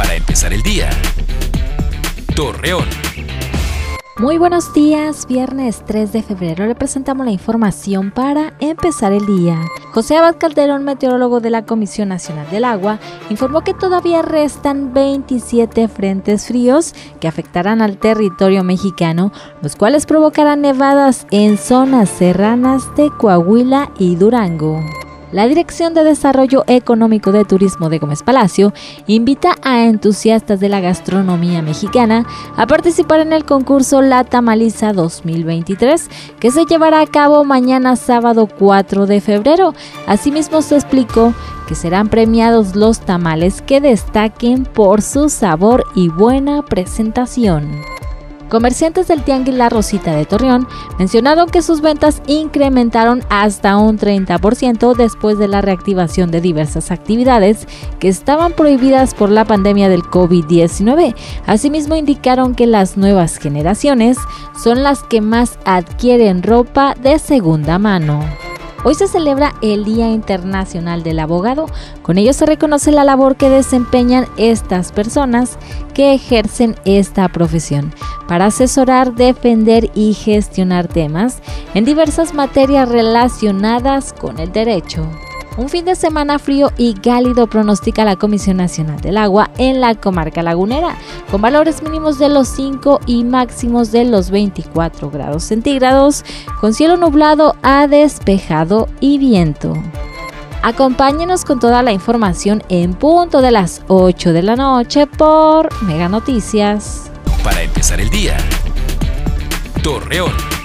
para empezar el día. Torreón. Muy buenos días, viernes 3 de febrero le presentamos la información para empezar el día. José Abad Calderón, meteorólogo de la Comisión Nacional del Agua, informó que todavía restan 27 frentes fríos que afectarán al territorio mexicano, los cuales provocarán nevadas en zonas serranas de Coahuila y Durango. La Dirección de Desarrollo Económico de Turismo de Gómez Palacio invita a entusiastas de la gastronomía mexicana a participar en el concurso La Tamaliza 2023, que se llevará a cabo mañana sábado 4 de febrero. Asimismo se explicó que serán premiados los tamales que destaquen por su sabor y buena presentación. Comerciantes del Tianguis La Rosita de Torreón mencionaron que sus ventas incrementaron hasta un 30% después de la reactivación de diversas actividades que estaban prohibidas por la pandemia del COVID-19. Asimismo indicaron que las nuevas generaciones son las que más adquieren ropa de segunda mano. Hoy se celebra el Día Internacional del Abogado. Con ello se reconoce la labor que desempeñan estas personas que ejercen esta profesión para asesorar, defender y gestionar temas en diversas materias relacionadas con el derecho. Un fin de semana frío y cálido pronostica la Comisión Nacional del Agua en la comarca lagunera, con valores mínimos de los 5 y máximos de los 24 grados centígrados, con cielo nublado a despejado y viento. Acompáñenos con toda la información en punto de las 8 de la noche por Mega Noticias. Para empezar el día. Torreón.